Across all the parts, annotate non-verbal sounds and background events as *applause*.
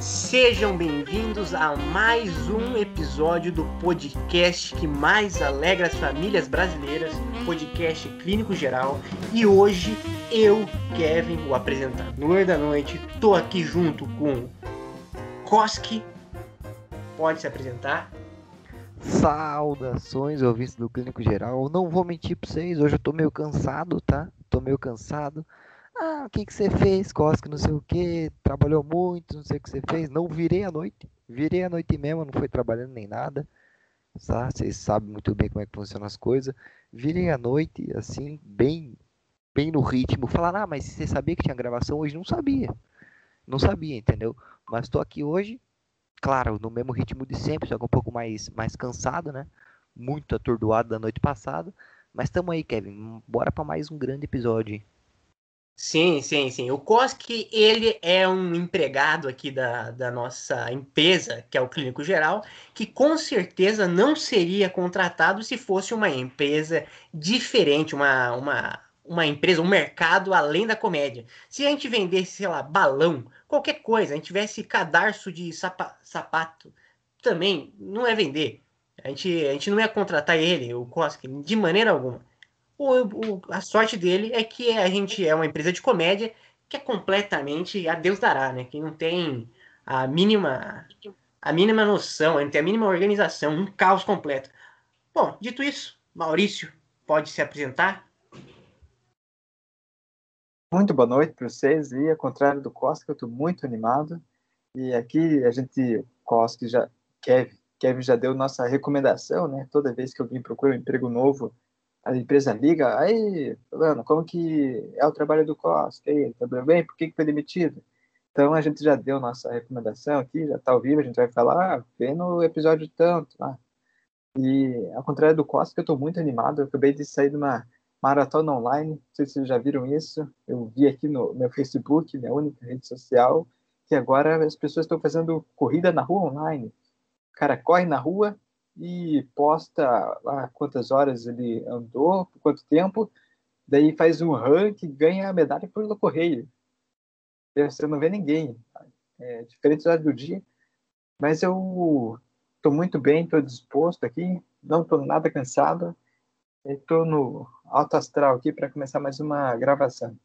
Sejam bem-vindos a mais um episódio do podcast que mais alegra as famílias brasileiras, podcast Clínico Geral. E hoje eu, Kevin, o apresentador da noite, tô aqui junto com Koski. Pode se apresentar. Saudações, ouvintes do Clínico Geral. Não vou mentir pra vocês, hoje eu tô meio cansado, tá? Tô meio cansado. Ah, o que que você fez, Cosca, não sei o que, trabalhou muito, não sei o que você fez. Não virei à noite, virei à noite mesmo, não foi trabalhando nem nada. Tá? Vocês sabem muito bem como é que funcionam as coisas. Virei à noite, assim, bem bem no ritmo. Falaram, ah, mas você sabia que tinha gravação hoje? Não sabia. Não sabia, entendeu? Mas estou aqui hoje, claro, no mesmo ritmo de sempre, só que um pouco mais, mais cansado, né? Muito atordoado da noite passada. Mas estamos aí, Kevin. Bora para mais um grande episódio. Sim, sim, sim. O Koski, ele é um empregado aqui da, da nossa empresa, que é o Clínico Geral, que com certeza não seria contratado se fosse uma empresa diferente, uma, uma, uma empresa, um mercado além da comédia. Se a gente vendesse, sei lá, balão, qualquer coisa, a gente tivesse cadarço de sapa, sapato, também não é vender. A gente, a gente não ia contratar ele, o Koski, de maneira alguma. O, o, a sorte dele é que a gente é uma empresa de comédia que é completamente a Deus dará, né? Que não tem a mínima a mínima noção, não tem a mínima organização, um caos completo. Bom, dito isso, Maurício, pode se apresentar? Muito boa noite para vocês. E ao contrário do Costa, eu estou muito animado. E aqui a gente, Costa, já, Kevin, Kevin já deu nossa recomendação, né? Toda vez que alguém procura um emprego novo, a empresa liga, aí, fulano, como que é o trabalho do Costa? Aí, tá bem? Por que, que foi demitido? Então a gente já deu nossa recomendação aqui, já está ao vivo, a gente vai falar, ah, vê no episódio tanto lá. E ao contrário do Costa, que eu estou muito animado, eu acabei de sair de uma maratona online, não sei se vocês já viram isso, eu vi aqui no meu Facebook, minha única rede social, que agora as pessoas estão fazendo corrida na rua online. O cara corre na rua, e posta lá quantas horas ele andou, por quanto tempo, daí faz um rank e ganha a medalha pelo correio. Você não vê ninguém. É, diferentes horas do dia. Mas eu estou muito bem, estou disposto aqui, não estou nada cansado. Estou no alto astral aqui para começar mais uma gravação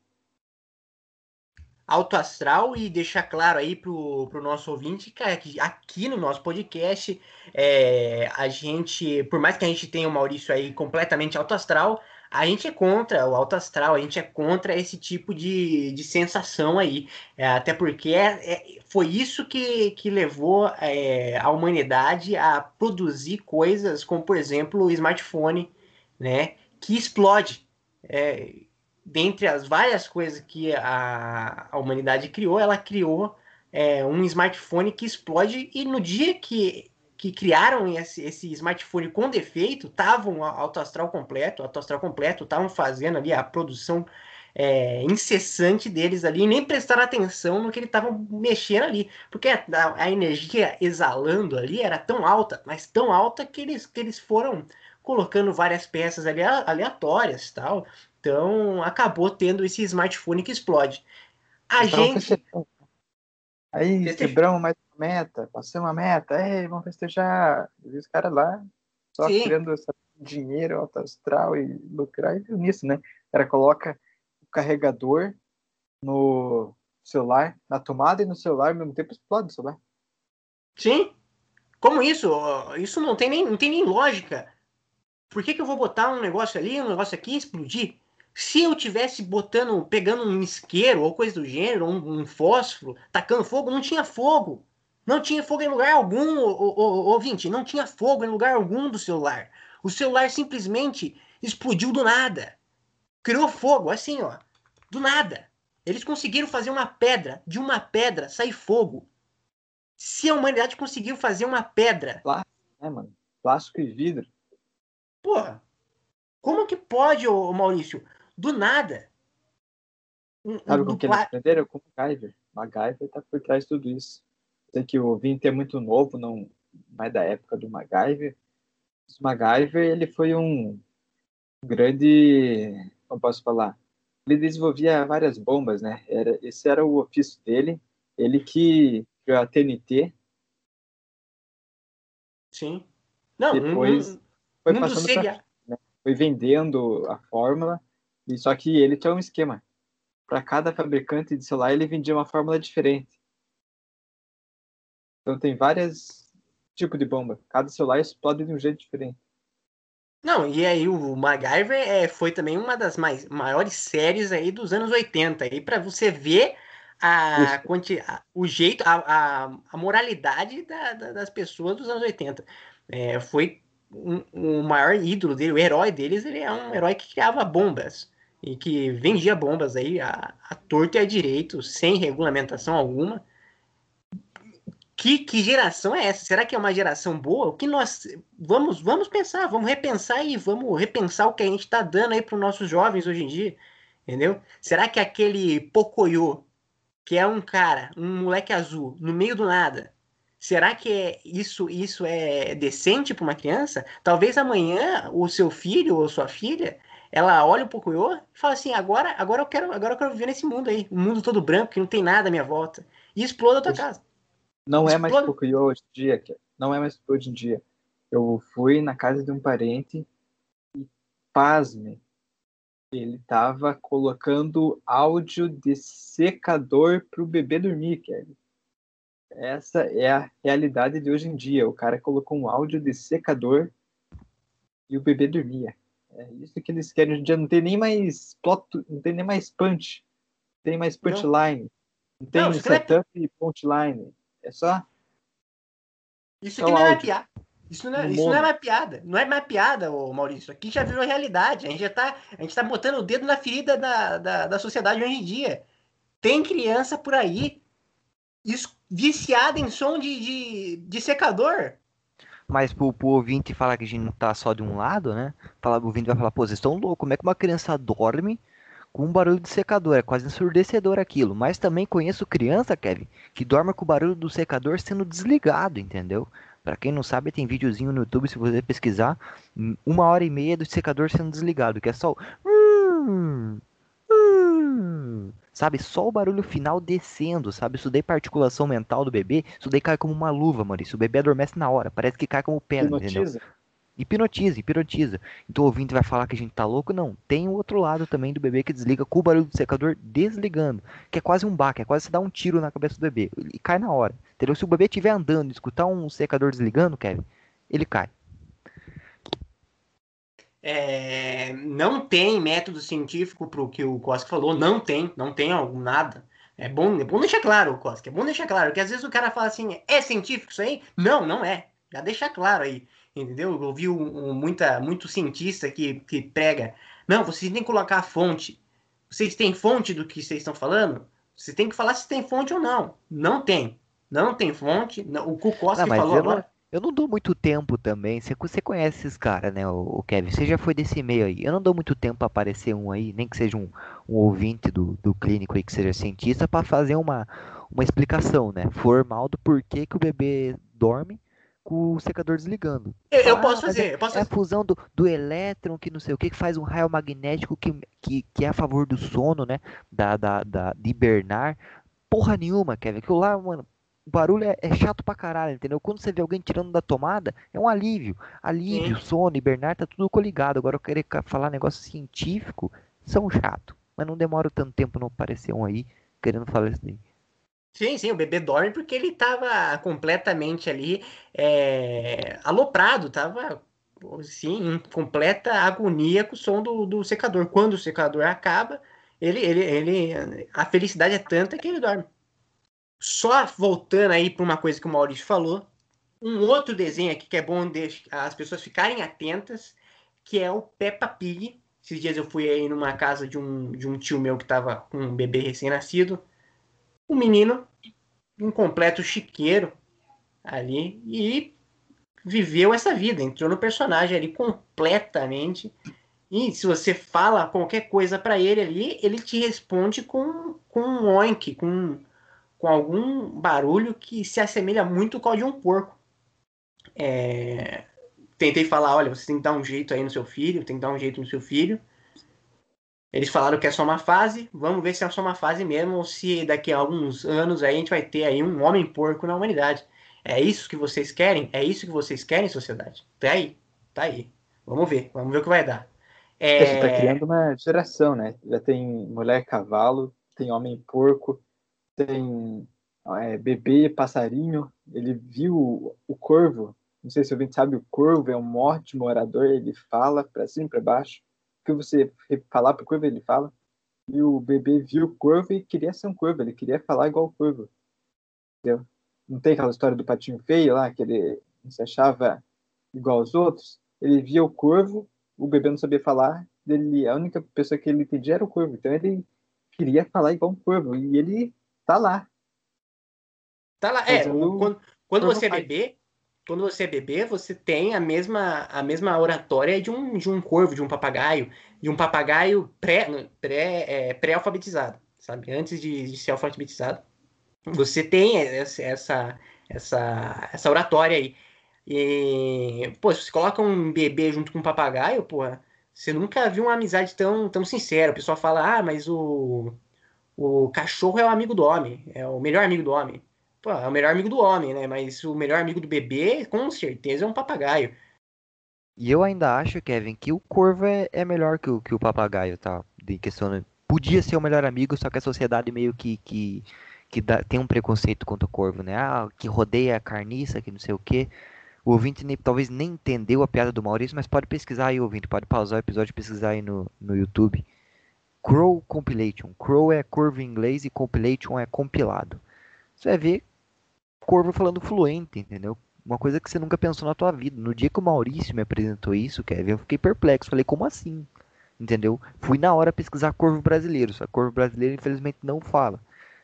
alto astral e deixar claro aí pro, pro nosso ouvinte, cara, que aqui no nosso podcast, é, a gente, por mais que a gente tenha o Maurício aí completamente alto astral, a gente é contra o alto astral, a gente é contra esse tipo de, de sensação aí. É, até porque é, é, foi isso que, que levou é, a humanidade a produzir coisas como, por exemplo, o smartphone, né? Que explode. É, dentre as várias coisas que a, a humanidade criou, ela criou é, um smartphone que explode e no dia que, que criaram esse, esse smartphone com defeito, estavam alto astral completo, alto astral completo, estavam fazendo ali a produção é, incessante deles ali, nem prestaram atenção no que eles estavam mexendo ali, porque a, a, energia exalando ali era tão alta, mas tão alta que eles, que eles foram colocando várias peças ali aleatórias tal, então, acabou tendo esse smartphone que explode. A então, gente. Aí, Festeja... quebramos mais uma meta, passamos uma meta, ei, vamos festejar. E os caras lá, só Sim. criando dinheiro alto astral e lucrar, e nisso, né? O cara coloca o carregador no celular, na tomada e no celular, ao mesmo tempo explode o celular. Sim. Como isso? Isso não tem nem, não tem nem lógica. Por que, que eu vou botar um negócio ali, um negócio aqui e explodir? Se eu tivesse botando, pegando um isqueiro ou coisa do gênero, um, um fósforo, tacando fogo, não tinha fogo. Não tinha fogo em lugar algum, ouvinte. Não tinha fogo em lugar algum do celular. O celular simplesmente explodiu do nada. Criou fogo, assim, ó. Do nada. Eles conseguiram fazer uma pedra, de uma pedra sair fogo. Se a humanidade conseguiu fazer uma pedra. Plástico, né, mano? Plástico e vidro. Porra. Como que pode, ô Maurício? Do nada. Um, Sabe com que eles aprenderam? Com o MacGyver. MacGyver tá por trás de tudo isso. Sei que o Vinte é muito novo, não mais da época do MacGyver. O MacGyver, ele foi um grande, como posso falar, ele desenvolvia várias bombas, né? Era, esse era o ofício dele. Ele que a TNT. Sim. Não, Depois foi um dos passando pra, seria... foi vendendo a fórmula, e só que ele tinha um esquema. Para cada fabricante de celular, ele vendia uma fórmula diferente. Então tem vários tipos de bomba. Cada celular explode de um jeito diferente. Não, e aí o MacGyver é, foi também uma das mais, maiores séries aí dos anos 80. Aí para você ver a, quanti, a, o jeito, a, a, a moralidade da, da, das pessoas dos anos 80. É, foi um, o maior ídolo dele, o herói deles, ele é um herói que criava bombas e que vendia bombas aí a, a torto e a direito, sem regulamentação alguma. Que, que geração é essa? Será que é uma geração boa? O que nós vamos vamos pensar, vamos repensar e vamos repensar o que a gente está dando aí para os nossos jovens hoje em dia, entendeu? Será que aquele Pocoyo, que é um cara, um moleque azul, no meio do nada, será que é isso isso é decente para uma criança? Talvez amanhã o seu filho ou sua filha ela olha um pouco eu e fala assim: agora, agora eu quero, agora eu quero viver nesse mundo aí, um mundo todo branco que não tem nada à minha volta, e exploda a tua casa. Não é mais Pocoyo hoje em dia, não é mais hoje em dia. Eu fui na casa de um parente e, pasme, ele tava colocando áudio de secador pro bebê dormir, Kevin. Essa é a realidade de hoje em dia. O cara colocou um áudio de secador e o bebê dormia. É isso que eles querem hoje em dia. Não tem nem mais plot, não tem nem mais punch. Não tem mais punchline. Não, não tem não, setup e punchline. É só. Isso aqui não é piada. Isso não é, isso não é uma piada. Não é mais piada, ô Maurício. Aqui já virou realidade. A gente já tá, a gente tá botando o dedo na ferida da, da, da sociedade hoje em dia. Tem criança por aí isso, viciada em som de, de, de secador. Mas pro, pro ouvinte falar que a gente não tá só de um lado, né? Falar, o ouvinte vai falar, pô, vocês estão loucos, como é que uma criança dorme com um barulho de secador? É quase ensurdecedor aquilo. Mas também conheço criança, Kevin, que dorme com o barulho do secador sendo desligado, entendeu? Para quem não sabe, tem videozinho no YouTube, se você pesquisar, uma hora e meia do secador sendo desligado, que é só o... Sabe, só o barulho final descendo, sabe? Isso daí particulação mental do bebê, isso daí cai como uma luva, Maurício. O bebê adormece na hora, parece que cai como pedra, Hipnotiza. entendeu? Hipnotiza, hipnotiza. Então o ouvinte vai falar que a gente tá louco? Não. Tem o outro lado também do bebê que desliga com o barulho do secador desligando. Que é quase um baque, é quase você dar um tiro na cabeça do bebê. E cai na hora. Entendeu? Se o bebê estiver andando e escutar um secador desligando, Kevin, ele cai. É, não tem método científico para o que o Koski falou, não tem, não tem algum nada. É bom, é bom deixar claro, Koski, é bom deixar claro, que às vezes o cara fala assim, é científico isso aí? Não, não é. Já deixa claro aí, entendeu? Eu ouvi um, um, muita, muito cientista que, que prega, não, vocês têm que colocar a fonte. Vocês têm fonte do que vocês estão falando? Você tem que falar se tem fonte ou não. Não tem. Não tem fonte. Não, o Kukoski falou agora. Eu não dou muito tempo também. Você, você conhece esses caras, né, o, Kevin? Você já foi desse meio aí. Eu não dou muito tempo pra aparecer um aí, nem que seja um, um ouvinte do, do clínico aí, que seja cientista, para fazer uma, uma explicação, né? Formal do porquê que o bebê dorme com o secador desligando. Eu, eu posso fazer, é, eu posso É a fusão do, do elétron, que não sei o que, que faz um raio magnético que, que, que é a favor do sono, né? Da, da, da, de hibernar. Porra nenhuma, Kevin. Aquilo lá, mano, o barulho é, é, chato pra caralho, entendeu? Quando você vê alguém tirando da tomada, é um alívio. Alívio, Sim. sono, hibernar, tá tudo coligado. Agora eu querer falar negócio científico, são chato. Mas não demora tanto tempo não aparecer um aí querendo falar isso daí. Sim, sim, o bebê dorme porque ele tava completamente ali é, aloprado, tava sim, em completa agonia com o som do, do secador. Quando o secador acaba, ele, ele, ele, a felicidade é tanta que ele dorme. Só voltando aí para uma coisa que o Maurício falou, um outro desenho aqui que é bom as pessoas ficarem atentas, que é o Peppa Pig. Esses dias eu fui aí numa casa de um, de um tio meu que estava com um bebê recém-nascido. Um menino, um completo chiqueiro ali, e viveu essa vida, entrou no personagem ali completamente. E se você fala qualquer coisa para ele ali, ele te responde com, com um oink, com com algum barulho que se assemelha muito com o de um porco. É... Tentei falar, olha, você tem que dar um jeito aí no seu filho, tem que dar um jeito no seu filho. Eles falaram que é só uma fase, vamos ver se é só uma fase mesmo, ou se daqui a alguns anos aí a gente vai ter aí um homem porco na humanidade. É isso que vocês querem? É isso que vocês querem, sociedade? Tá aí, tá aí. Vamos ver, vamos ver o que vai dar. É... Você tá criando uma geração, né? Já tem mulher cavalo, tem homem porco, tem é, bebê passarinho. Ele viu o corvo. Não sei se o ouvinte sabe, o corvo é um ótimo orador, ele fala para cima e para baixo. O que você falar para o corvo, ele fala. E o bebê viu o corvo e queria ser um corvo, ele queria falar igual o corvo. Entendeu? Não tem aquela história do patinho feio lá, que ele se achava igual aos outros? Ele via o corvo, o bebê não sabia falar, ele, a única pessoa que ele entendia era o corvo. Então ele queria falar igual um corvo, e ele tá lá. Tá lá, é, quando, quando você é bebê, quando você é bebê, você tem a mesma, a mesma oratória de um, de um corvo, de um papagaio, de um papagaio pré, pré, é, pré-alfabetizado, sabe? Antes de, de ser alfabetizado. Você tem essa, essa, essa oratória aí. E, pô, se você coloca um bebê junto com um papagaio, pô, você nunca viu uma amizade tão, tão sincera. O pessoal fala, ah, mas o, o cachorro é o amigo do homem, é o melhor amigo do homem. Pô, é o melhor amigo do homem, né? Mas o melhor amigo do bebê, com certeza, é um papagaio. E eu ainda acho, Kevin, que o corvo é, é melhor que o, que o papagaio, tá? De questão, podia ser o melhor amigo, só que a sociedade meio que, que que dá, tem um preconceito contra o corvo, né? Ah, que rodeia a carniça, que não sei o quê. O ouvinte nem, talvez nem entendeu a piada do Maurício, mas pode pesquisar aí, ouvinte. Pode pausar o episódio e pesquisar aí no, no YouTube. Crow Compilation. Crow é corvo em inglês e compilation é compilado. Você vai ver corvo falando fluente, entendeu? Uma coisa que você nunca pensou na tua vida. No dia que o Maurício me apresentou isso, Kevin, eu fiquei perplexo. Falei, como assim? Entendeu? Fui na hora pesquisar corvo brasileiro. Só corvo brasileiro, infelizmente, não fala.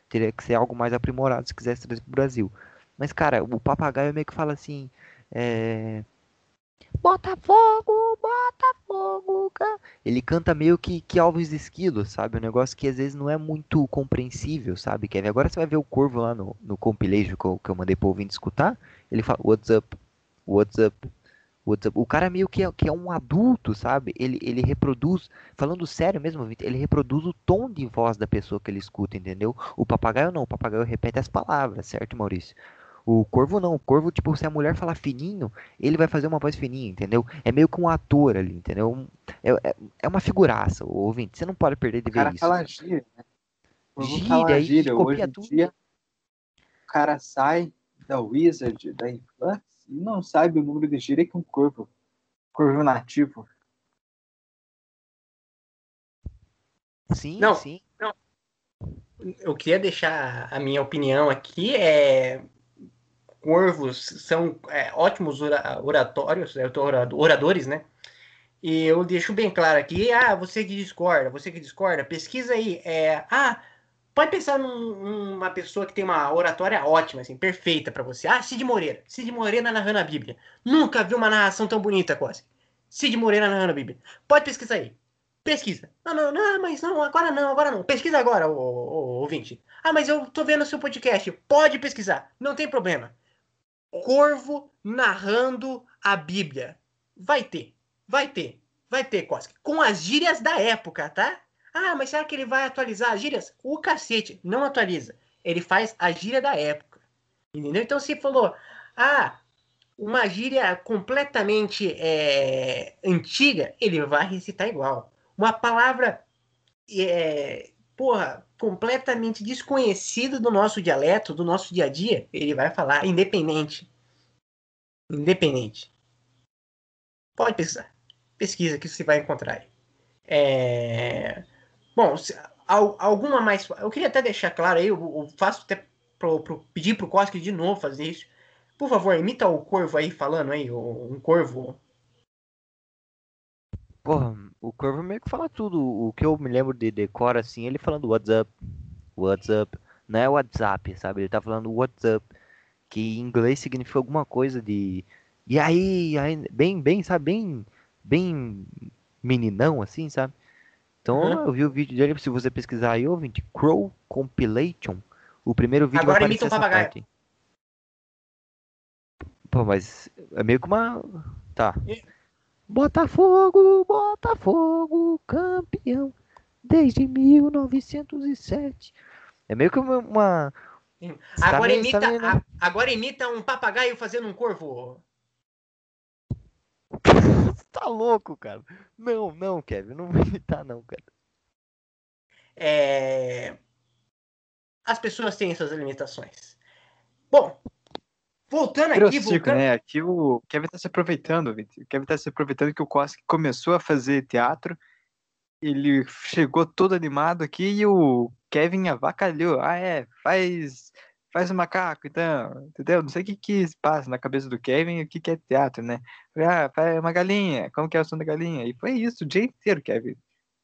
Teria que ser algo mais aprimorado se quisesse trazer pro Brasil. Mas, cara, o papagaio meio que fala assim. É... Botafogo, Botafogo. Ele canta meio que, que Alves Esquilo, sabe? Um negócio que às vezes não é muito compreensível, sabe, Kevin? Agora você vai ver o Corvo lá no, no compilation que eu, que eu mandei pro ouvinte escutar. Ele fala, what's up, what's up, o cara meio que é, que é um adulto, sabe? Ele, ele reproduz, falando sério mesmo, ele reproduz o tom de voz da pessoa que ele escuta, entendeu? O papagaio não, o papagaio repete as palavras, certo, Maurício? O corvo não, o corvo, tipo, se a mulher falar fininho, ele vai fazer uma voz fininha, entendeu? É meio que um ator ali, entendeu? É, é, é uma figuraça, o ouvinte. Você não pode perder de ver cara isso. Fala gíria, né? Gíria, gíria. Hoje em tudo. dia, o cara sai da Wizard, da Influx, e não sabe o número de gíria que um corvo. Corvo nativo. Sim, não, sim. Não. Eu queria deixar a minha opinião aqui. É... Corvos são é, ótimos oratórios, é, oradores, né? E eu deixo bem claro aqui, ah, você que discorda, você que discorda, pesquisa aí. É, ah, Pode pensar num, numa pessoa que tem uma oratória ótima, assim, perfeita para você. Ah, Cid Moreira. Cid Moreira narrando a Bíblia. Nunca vi uma narração tão bonita, quase. Cid Moreira narrando a Bíblia. Pode pesquisar aí. Pesquisa. Não, não, não, mas não, agora não, agora não. Pesquisa agora, ô, ô, ouvinte. Ah, mas eu tô vendo o seu podcast. Pode pesquisar. Não tem problema. Corvo narrando a Bíblia. Vai ter. Vai ter. Vai ter, Koski. Com as gírias da época, tá? Ah, mas será que ele vai atualizar as gírias? O cacete, não atualiza. Ele faz a gíria da época. Entendeu? Então se falou, ah, uma gíria completamente é, antiga, ele vai recitar igual. Uma palavra, é, porra, completamente desconhecida do nosso dialeto, do nosso dia a dia, ele vai falar independente. Independente. Pode pesquisar. Pesquisa que você vai encontrar aí. É... Bom, se, alguma mais. Eu queria até deixar claro aí, eu, eu faço até pro, pro, pedir pro Koski de novo fazer isso. Por favor, imita o corvo aí falando aí, um corvo. Porra, o corvo meio que fala tudo. O que eu me lembro de decor assim, ele falando what's up, what's up. Não é WhatsApp, sabe? Ele tá falando what's up. Que em inglês significa alguma coisa de. E aí, aí bem, bem, sabe? Bem, bem meninão assim, sabe? Então uhum. eu vi o vídeo dele, se você pesquisar aí, ouvinte, Crow Compilation, o primeiro vídeo Agora vai imita um papagaio. Parte. Pô, mas é meio que uma... Tá. Botafogo, Botafogo, campeão. desde 1907. É meio que uma. Agora, imita, a, agora imita um papagaio fazendo um corvo. *laughs* tá louco, cara. Não, não, Kevin, não vou imitar, não, cara. É... As pessoas têm suas limitações. Bom, voltando aqui. voltando... né? Aqui o Kevin tá se aproveitando, Vitor. O Kevin tá se aproveitando que o Koski começou a fazer teatro. Ele chegou todo animado aqui e o Kevin avacalhou. Ah, é, faz faz o macaco, então, entendeu? Não sei o que que passa na cabeça do Kevin, o que que é teatro, né? Ah, faz uma galinha, como que é o som da galinha? E foi isso o dia inteiro, Kevin,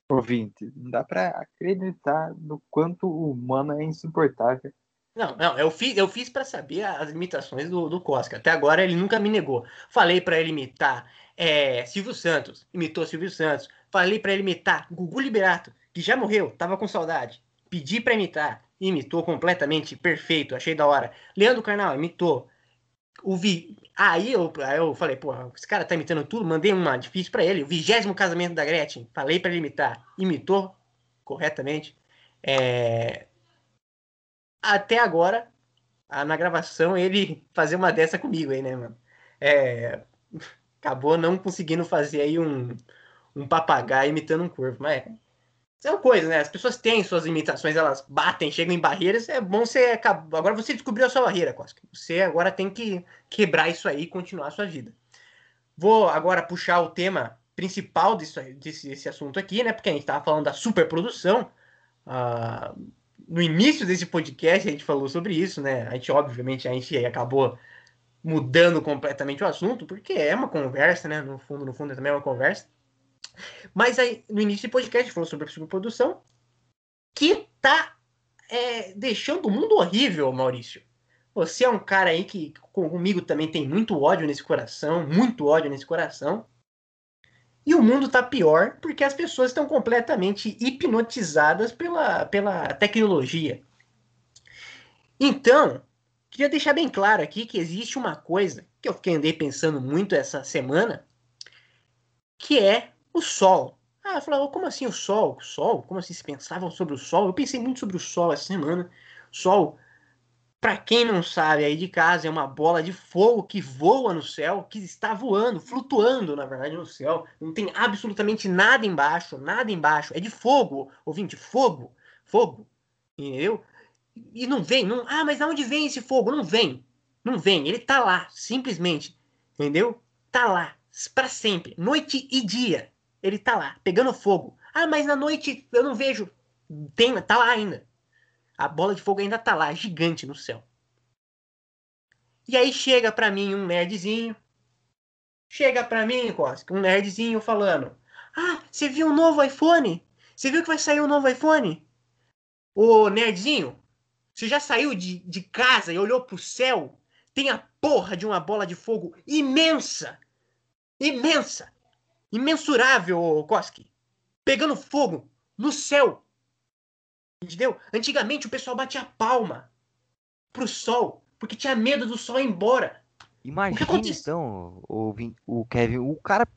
ouvinte. Não dá pra acreditar no quanto o humano é insuportável. Não, não, eu fiz, eu fiz para saber as imitações do, do Cosca. Até agora ele nunca me negou. Falei para ele imitar é, Silvio Santos, imitou Silvio Santos. Falei para ele imitar Gugu Liberato, que já morreu, tava com saudade. Pedi para imitar imitou completamente perfeito, achei da hora. Leandro Carnal imitou. O vi... Aí eu, aí eu falei, pô, esse cara tá imitando tudo, mandei uma difícil para ele. O vigésimo casamento da Gretchen, falei para ele imitar. Imitou corretamente. É... Até agora, na gravação, ele fazer uma dessa comigo aí, né, mano? É... Acabou não conseguindo fazer aí um, um papagaio imitando um corvo, mas é uma coisa, né? As pessoas têm suas limitações, elas batem, chegam em barreiras. É bom você. Agora você descobriu a sua barreira, Costa. Você agora tem que quebrar isso aí e continuar a sua vida. Vou agora puxar o tema principal disso, desse, desse assunto aqui, né? Porque a gente estava falando da superprodução. Ah, no início desse podcast a gente falou sobre isso, né? A gente, obviamente, a gente acabou mudando completamente o assunto, porque é uma conversa, né? No fundo, no fundo, também é uma conversa. Mas aí, no início do podcast, a gente falou sobre a superprodução, que tá é, deixando o mundo horrível, Maurício. Você é um cara aí que comigo também tem muito ódio nesse coração, muito ódio nesse coração. E o mundo tá pior porque as pessoas estão completamente hipnotizadas pela, pela tecnologia. Então, queria deixar bem claro aqui que existe uma coisa que eu fiquei andei pensando muito essa semana, que é o Sol. Ah, eu falava, como assim o Sol? O Sol? Como assim se pensavam sobre o Sol? Eu pensei muito sobre o Sol essa semana. Sol, para quem não sabe aí de casa, é uma bola de fogo que voa no céu, que está voando, flutuando, na verdade, no céu. Não tem absolutamente nada embaixo, nada embaixo. É de fogo, ouvinte, fogo, fogo. Entendeu? E não vem, não. Ah, mas de onde vem esse fogo? Não vem. Não vem, ele tá lá, simplesmente. Entendeu? Tá lá, para sempre, noite e dia ele tá lá, pegando fogo. Ah, mas na noite eu não vejo. Tem, tá lá ainda. A bola de fogo ainda tá lá, gigante no céu. E aí chega pra mim um nerdzinho. Chega pra mim, Costa, um nerdzinho falando: Ah, você viu o um novo iPhone? Você viu que vai sair um novo iPhone? Ô, nerdzinho, você já saiu de, de casa e olhou pro céu? Tem a porra de uma bola de fogo imensa! Imensa! imensurável, Koski. Pegando fogo no céu. Entendeu? Antigamente o pessoal batia palma pro sol, porque tinha medo do sol ir embora. Imagina então, o, o Kevin, o cara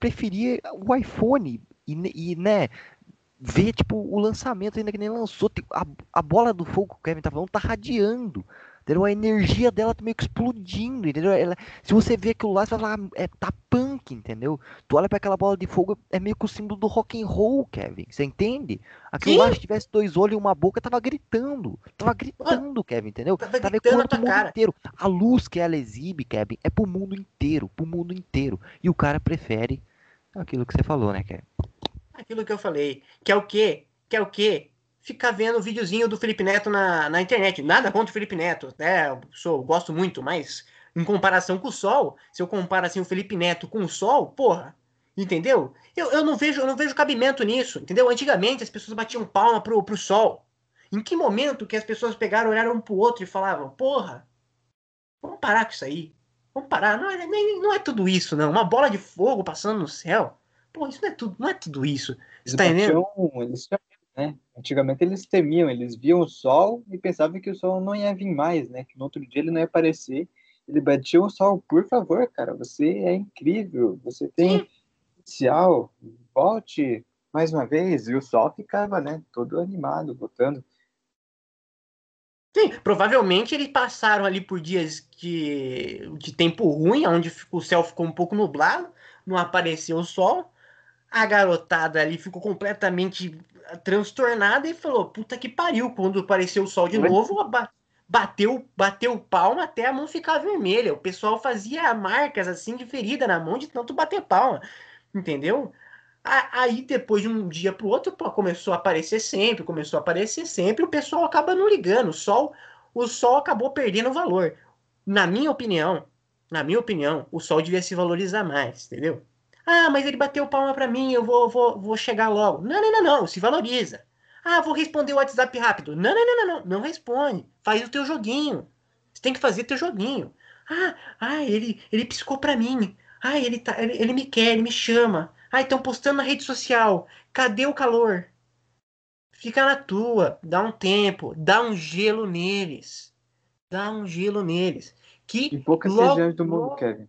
preferia o iPhone e, e, né, ver tipo o lançamento ainda que nem lançou, a, a bola do fogo que o Kevin tá falando tá radiando. Entendeu? A energia dela tá meio que explodindo, entendeu? Ela, se você vê aquilo lá, você vai falar, ah, é, tá punk, entendeu? Tu olha para aquela bola de fogo, é meio que o símbolo do rock and roll, Kevin. Você entende? Aquilo Sim. lá, se tivesse dois olhos e uma boca, tava gritando. Tava gritando, ah, Kevin, entendeu? Tava, tava gritando pro mundo cara. inteiro. A luz que ela exibe, Kevin, é pro mundo inteiro, pro mundo inteiro. E o cara prefere aquilo que você falou, né, Kevin? Aquilo que eu falei. Que é o quê? Que é o quê? Ficar vendo o videozinho do Felipe Neto na, na internet. Nada contra o Felipe Neto, né? Eu sou, gosto muito, mas em comparação com o Sol, se eu comparo assim o Felipe Neto com o Sol, porra, entendeu? Eu, eu não vejo eu não vejo cabimento nisso, entendeu? Antigamente as pessoas batiam palma pro, pro Sol. Em que momento que as pessoas pegaram, olharam um pro outro e falavam, porra, vamos parar com isso aí. Vamos parar, não é, nem, não é tudo isso, não. Uma bola de fogo passando no céu. Pô, isso não é tudo, não é tudo isso. Você tá entendendo? Eles né? Antigamente eles temiam, eles viam o sol e pensavam que o sol não ia vir mais, né? Que no outro dia ele não ia aparecer. Ele batia o sol, por favor, cara, você é incrível, você tem potencial, volte mais uma vez, e o sol ficava, né, todo animado, botando. Sim, provavelmente eles passaram ali por dias de, de tempo ruim, onde o céu ficou um pouco nublado, não apareceu o sol. A garotada ali ficou completamente transtornada e falou: Puta que pariu, quando apareceu o sol de novo, bateu, bateu palma até a mão ficar vermelha. O pessoal fazia marcas assim de ferida na mão de tanto bater palma, entendeu? Aí depois de um dia para o outro começou a aparecer sempre, começou a aparecer sempre, o pessoal acaba não ligando. O sol, o sol acabou perdendo valor. Na minha opinião, na minha opinião, o sol devia se valorizar mais, entendeu? Ah, mas ele bateu palma para mim, eu vou, vou, vou chegar logo. Não, não, não, não, se valoriza. Ah, vou responder o WhatsApp rápido. Não, não, não, não, não, não responde. Faz o teu joguinho. Você tem que fazer teu joguinho. Ah, ah, ele, ele piscou para mim. Ah, ele, tá, ele, ele me quer, ele me chama. Ah, estão postando na rede social. Cadê o calor? Fica na tua, dá um tempo, dá um gelo neles. Dá um gelo neles. Que em poucas logo, regiões do mundo, logo... Kevin.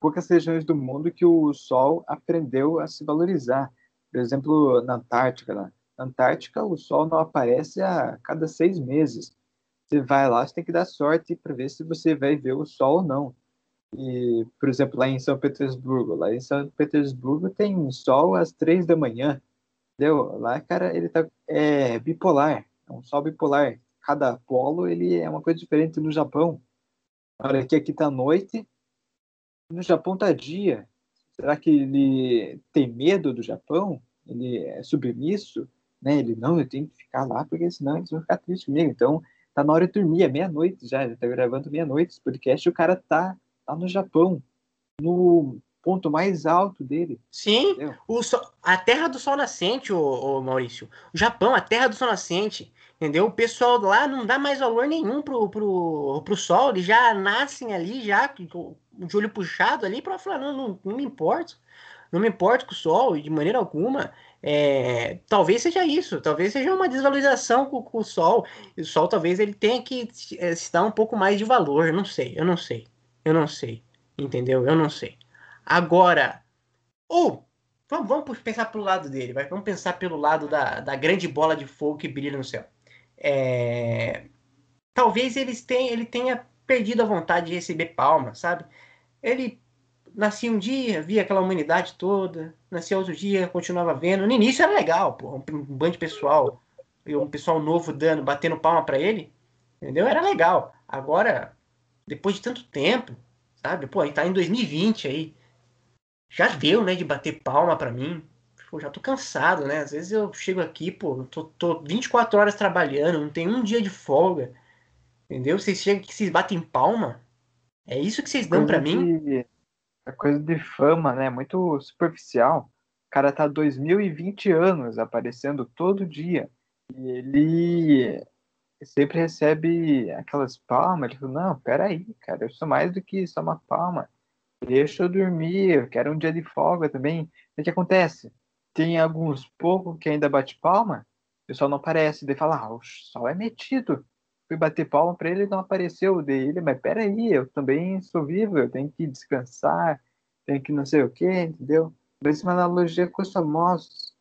Poucas regiões do mundo que o Sol aprendeu a se valorizar. Por exemplo, na Antártica, na Antártica, o Sol não aparece a cada seis meses. Você vai lá, você tem que dar sorte para ver se você vai ver o Sol ou não. E, por exemplo, lá em São Petersburgo, lá em São Petersburgo tem sol às três da manhã, entendeu? Lá, cara, ele tá é bipolar, é um sol bipolar. Cada polo ele é uma coisa diferente no Japão. Olha que aqui tá noite, no Japão tá dia. Será que ele tem medo do Japão? Ele é submisso? Né? Ele não, eu tenho que ficar lá porque senão eles vão ficar tristes comigo. Então tá na hora de dormir, é meia-noite já, já tá gravando meia-noite esse podcast, e o cara tá lá no Japão, no ponto mais alto dele. Sim, o sol, a terra do sol nascente, o, Maurício. O Japão, a terra do sol nascente. Entendeu? O pessoal lá não dá mais valor nenhum pro, pro, pro sol, eles já nascem ali, já de olho puxado ali, para falar, não, não, não me importo. Não me importo com o sol, de maneira alguma. É, talvez seja isso, talvez seja uma desvalorização com, com, o sol. O sol talvez ele tenha que é, se dar um pouco mais de valor, eu não sei, eu não sei. Eu não sei. Entendeu? Eu não sei. Agora, ou vamos, vamos pensar pelo lado dele, vai. Vamos pensar pelo lado da, da grande bola de fogo que brilha no céu. É, talvez eles tenham, ele tenha perdido a vontade de receber palmas, sabe? Ele nascia um dia, via aquela humanidade toda, nascia outro dia, continuava vendo. No início era legal, pô, um, bando de pessoal, um pessoal novo dando, batendo palma para ele, entendeu? Era legal. Agora depois de tanto tempo, sabe? Pô, aí tá em 2020 aí. Já deu, né, de bater palma para mim. Pô, já tô cansado, né? Às vezes eu chego aqui, pô, tô, tô 24 horas trabalhando, não tem um dia de folga. Entendeu? Vocês chegam aqui, vocês batem palma. É isso que vocês dão para mim? É coisa de fama, né? Muito superficial. O cara tá 2020 anos aparecendo todo dia. E ele sempre recebe aquelas palmas. Ele fala, não, peraí, cara, eu sou mais do que só uma palma. Deixa eu dormir, eu quero um dia de folga também. O que acontece? Tem alguns poucos que ainda bate palma, o pessoal não aparece. Daí fala, ah, o sol é metido. Fui bater palma para ele, não apareceu dele, mas peraí, eu também sou vivo, eu tenho que descansar, tenho que não sei o que, entendeu? Uma analogia com os famosos.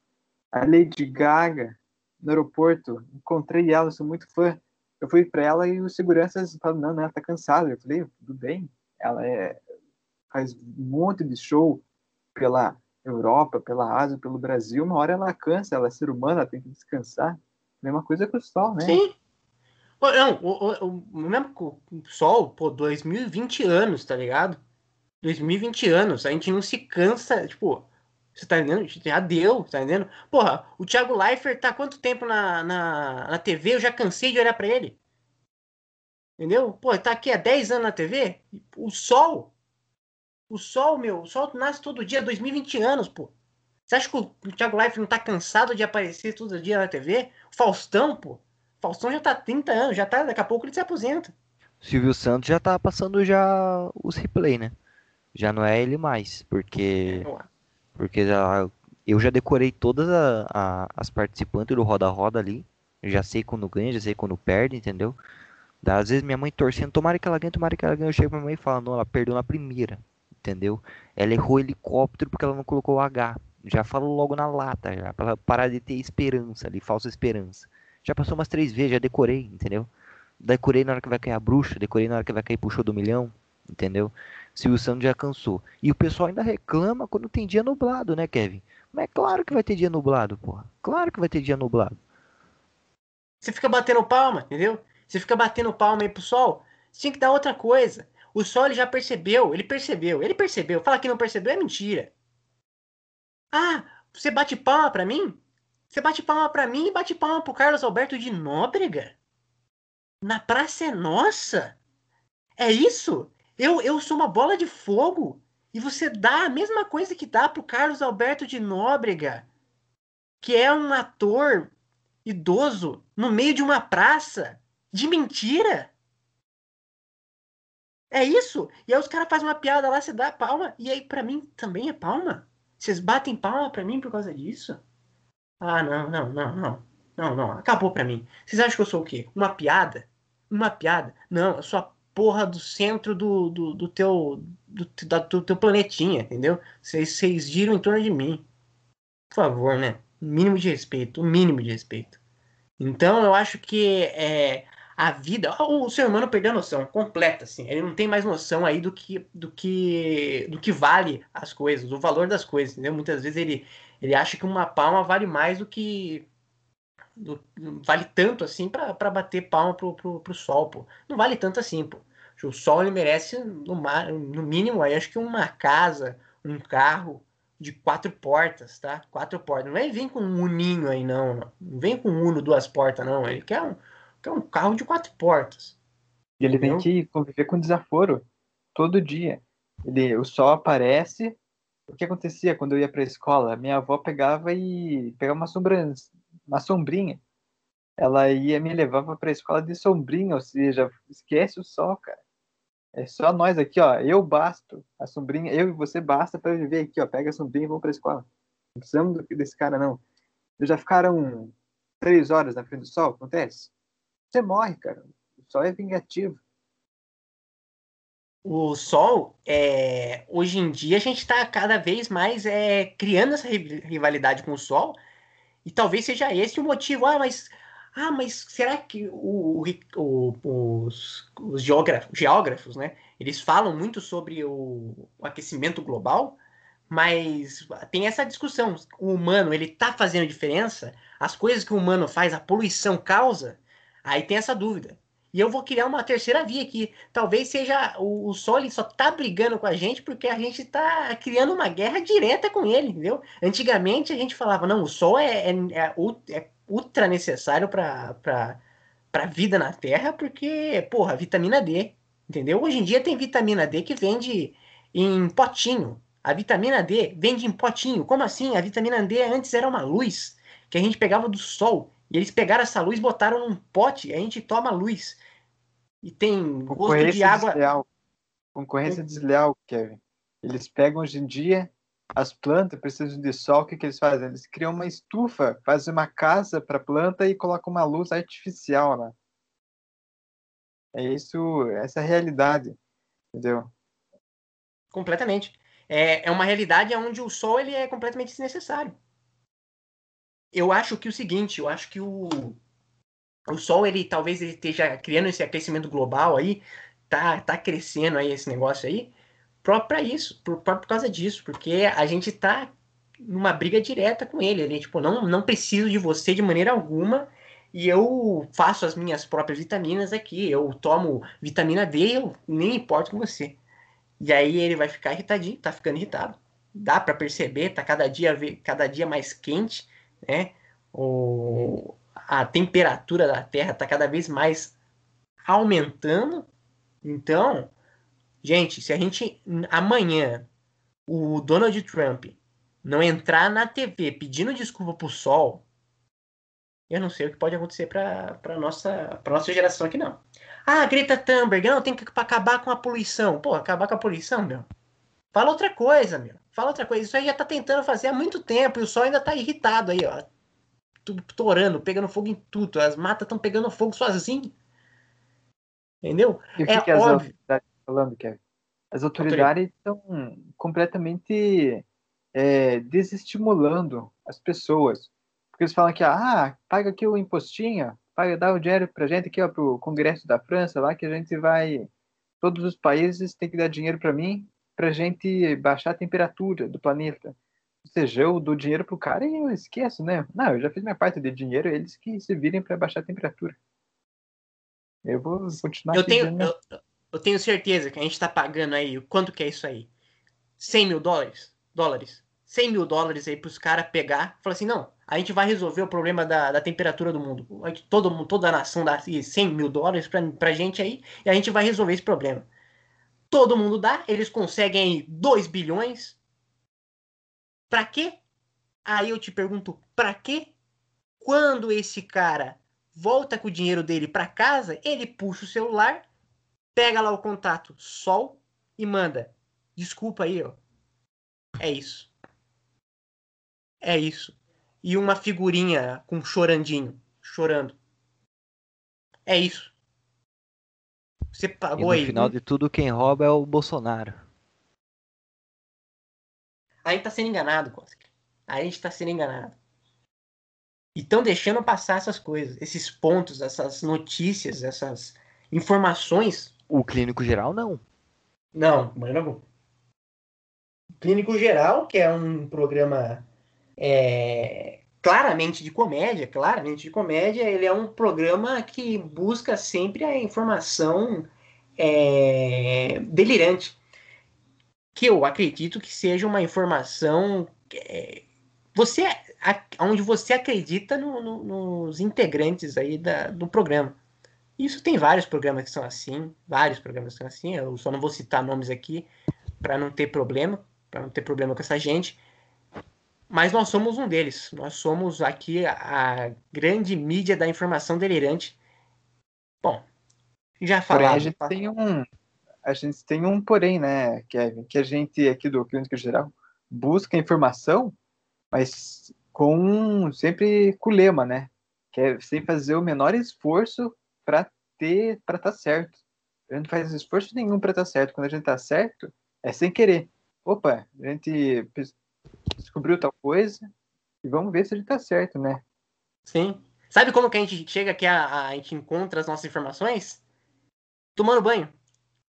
A Lady Gaga, no aeroporto, encontrei ela, sou muito fã. Eu fui para ela e os seguranças falaram, não, não, ela tá cansada. Eu falei, tudo bem. Ela é, faz um monte de show pela Europa, pela Ásia, pelo Brasil. Uma hora ela cansa, ela é ser humana, ela tem que descansar. Mesma coisa com o sol, né? Sim. Não, o, o, o mesmo sol, pô, 2020 anos, tá ligado? 2020 anos, a gente não se cansa, tipo, você tá entendendo? Já deu, tá entendendo? Porra, o Thiago Leifert tá quanto tempo na, na, na TV? Eu já cansei de olhar para ele. Entendeu? Pô, tá aqui há 10 anos na TV. O Sol. O Sol, meu. O Sol nasce todo dia, 2020 anos, pô. Você acha que o Thiago Leifert não tá cansado de aparecer todo dia na TV? O Faustão, pô. Faustão já tá 30 anos, já tá. Daqui a pouco ele se aposenta. Silvio Santos já tá passando já os replay, né? Já não é ele mais, porque. É, porque já, eu já decorei todas a, a, as participantes do roda-roda ali. já sei quando ganha, já sei quando perde, entendeu? Às vezes minha mãe torcendo, tomara que ela ganhe, tomara que ela ganhe. Eu chego pra minha mãe e falo, não, ela perdeu na primeira, entendeu? Ela errou o helicóptero porque ela não colocou o H, Já falo logo na lata, já, pra parar de ter esperança ali, falsa esperança. Já passou umas três vezes, já decorei, entendeu? Decorei na hora que vai cair a bruxa, decorei na hora que vai cair show do milhão, entendeu? Silvio Santos já cansou. E o pessoal ainda reclama quando tem dia nublado, né, Kevin? Mas é claro que vai ter dia nublado, porra. Claro que vai ter dia nublado. Você fica batendo palma, entendeu? Você fica batendo palma aí pro sol. Você tinha que dar outra coisa. O sol ele já percebeu, ele percebeu, ele percebeu. Fala que não percebeu é mentira. Ah, você bate palma pra mim? Você bate palma pra mim e bate palma pro Carlos Alberto de Nóbrega? Na Praça é Nossa? É isso? Eu, eu sou uma bola de fogo e você dá a mesma coisa que dá pro Carlos Alberto de Nóbrega, que é um ator idoso no meio de uma praça de mentira. É isso? E aí os caras fazem uma piada lá, você dá palma, e aí para mim também é palma? Vocês batem palma para mim por causa disso? Ah, não, não, não, não. Não, não, acabou pra mim. Vocês acham que eu sou o quê? Uma piada? Uma piada? Não, eu sou a porra do centro do, do, do teu do, da, do teu planetinha, entendeu? Vocês, giram em torno de mim. Por favor, né? O mínimo de respeito, o mínimo de respeito. Então eu acho que é, a vida, o ser humano perdeu a noção completa, assim. Ele não tem mais noção aí do que do que do que vale as coisas, do valor das coisas, entendeu? Muitas vezes ele ele acha que uma palma vale mais do que do, vale tanto assim para bater palma pro, pro, pro sol, pô. Não vale tanto assim, pô. O sol ele merece no, no mínimo aí acho que uma casa, um carro de quatro portas, tá? Quatro portas. Não vem com um uninho aí não, não. Não vem com um uno duas portas não. Ele quer um, quer um carro de quatro portas. E ele tem que conviver com desaforo todo dia. Ele, o sol aparece. O que acontecia quando eu ia para a escola? Minha avó pegava e pegava uma sombrinha, uma sombrinha. Ela ia me levava para a escola de sombrinha, ou seja, esquece o sol, cara. É só nós aqui, ó. Eu basto. A sombrinha, eu e você basta para viver aqui, ó. Pega a sombrinha e vamos pra escola. Não precisamos desse cara, não. Já ficaram três horas na frente do sol? Acontece? Você morre, cara. O sol é vingativo. O sol, é... hoje em dia, a gente está cada vez mais é, criando essa rivalidade com o sol. E talvez seja esse o motivo. Ah, mas ah, mas será que o, o, os, os geógrafos, geógrafos, né? Eles falam muito sobre o, o, aquecimento global, mas tem essa discussão. O humano, ele tá fazendo diferença? As coisas que o humano faz, a poluição causa? Aí tem essa dúvida. E eu vou criar uma terceira via aqui. Talvez seja o, o Sol só tá brigando com a gente porque a gente tá criando uma guerra direta com ele, entendeu? Antigamente a gente falava, não, o Sol é, é, é, é ultra necessário para a vida na Terra, porque, porra, vitamina D, entendeu? Hoje em dia tem vitamina D que vende em potinho. A vitamina D vende em potinho. Como assim? A vitamina D antes era uma luz que a gente pegava do sol. E eles pegaram essa luz, botaram num pote, a gente toma luz. E tem gosto de água. Desleal. Concorrência desleal, Kevin. Eles pegam hoje em dia as plantas precisam de sol, o que, que eles fazem? Eles criam uma estufa, fazem uma casa para a planta e colocam uma luz artificial lá. É isso, essa é a realidade, entendeu? Completamente. É, é uma realidade onde o sol ele é completamente desnecessário. Eu acho que o seguinte, eu acho que o, o sol ele talvez ele esteja criando esse aquecimento global aí, tá, tá crescendo aí esse negócio aí, para isso, por, por causa disso, porque a gente tá numa briga direta com ele. Ele, tipo, não, não preciso de você de maneira alguma e eu faço as minhas próprias vitaminas aqui. Eu tomo vitamina D, eu nem importo com você. E aí ele vai ficar irritadinho, tá ficando irritado. Dá para perceber, tá cada dia, cada dia mais quente, né? O, a temperatura da Terra tá cada vez mais aumentando. Então, Gente, se a gente amanhã o Donald Trump não entrar na TV pedindo desculpa pro sol, eu não sei o que pode acontecer pra, nossa, pra nossa geração aqui, não. Ah, Greta Thunberg, não, tem que acabar com a poluição. Pô, acabar com a poluição, meu. Fala outra coisa, meu. Fala outra coisa. Isso aí já tá tentando fazer há muito tempo e o sol ainda tá irritado aí, ó. Torando, pegando fogo em tudo. As matas estão pegando fogo sozinho. Entendeu? E é que óbvio falando, Kevin. As autoridades estão completamente é, desestimulando as pessoas. Porque eles falam que, ah, paga aqui o impostinho, paga, dá o dinheiro pra gente aqui, ó, pro Congresso da França, lá que a gente vai. Todos os países têm que dar dinheiro para mim, pra gente baixar a temperatura do planeta. Ou seja, eu dou dinheiro pro cara e eu esqueço, né? Não, eu já fiz minha parte de dinheiro, eles que se virem para baixar a temperatura. Eu vou continuar eu tenho, eu, eu, tenho certeza que a gente está pagando aí, quanto que é isso aí? 100 mil dólares? Dólares. 100 mil dólares aí para os caras pegar e falar assim, não, a gente vai resolver o problema da, da temperatura do mundo. Todo mundo, toda a nação dá 100 mil dólares para a gente aí e a gente vai resolver esse problema. Todo mundo dá, eles conseguem aí 2 bilhões. Para quê? Aí eu te pergunto, para quê? Quando esse cara volta com o dinheiro dele para casa, ele puxa o celular, pega lá o contato Sol e manda. Desculpa aí, ó. É isso. É isso. E uma figurinha com chorandinho, chorando. É isso. Você pagou e no aí. No final de tudo, quem rouba é o Bolsonaro. A gente tá sendo enganado, Koski. A gente tá sendo enganado. E estão deixando passar essas coisas, esses pontos, essas notícias, essas informações. O clínico geral não. Não, mas não. Clínico Geral, que é um programa é, claramente de comédia, claramente de comédia, ele é um programa que busca sempre a informação é, delirante. Que eu acredito que seja uma informação. É, você, onde você acredita no, no, nos integrantes aí da, do programa. Isso tem vários programas que são assim, vários programas que são assim. Eu só não vou citar nomes aqui para não ter problema para não ter problema com essa gente. Mas nós somos um deles. Nós somos aqui a, grande mídia da informação delirante. Bom, já falamos. a gente tem um, a gente tem um porém, né, Kevin, que a gente aqui do Clínica Geral busca informação, mas com sempre com lema, né? Que é sem fazer o menor esforço para ter para estar tá certo. A gente não faz esforço nenhum para estar tá certo. Quando a gente está certo, é sem querer opa, a gente descobriu tal coisa e vamos ver se ele tá certo, né? Sim. Sabe como que a gente chega aqui, a, a gente encontra as nossas informações? Tomando banho.